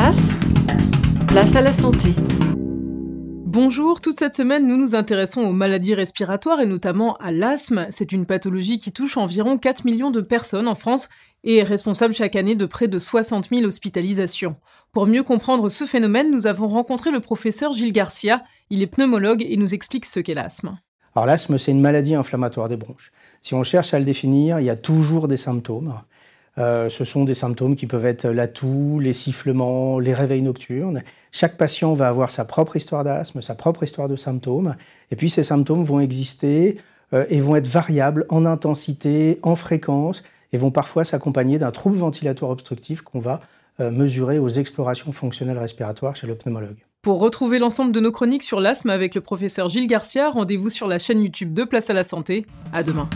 Place, place à la santé. Bonjour, toute cette semaine nous nous intéressons aux maladies respiratoires et notamment à l'asthme. C'est une pathologie qui touche environ 4 millions de personnes en France et est responsable chaque année de près de 60 000 hospitalisations. Pour mieux comprendre ce phénomène, nous avons rencontré le professeur Gilles Garcia. Il est pneumologue et nous explique ce qu'est l'asthme. Alors l'asthme, c'est une maladie inflammatoire des bronches. Si on cherche à le définir, il y a toujours des symptômes. Euh, ce sont des symptômes qui peuvent être la toux, les sifflements, les réveils nocturnes. Chaque patient va avoir sa propre histoire d'asthme, sa propre histoire de symptômes. Et puis ces symptômes vont exister euh, et vont être variables en intensité, en fréquence, et vont parfois s'accompagner d'un trouble ventilatoire obstructif qu'on va euh, mesurer aux explorations fonctionnelles respiratoires chez le pneumologue. Pour retrouver l'ensemble de nos chroniques sur l'asthme avec le professeur Gilles Garcia, rendez-vous sur la chaîne YouTube de Place à la Santé. À demain.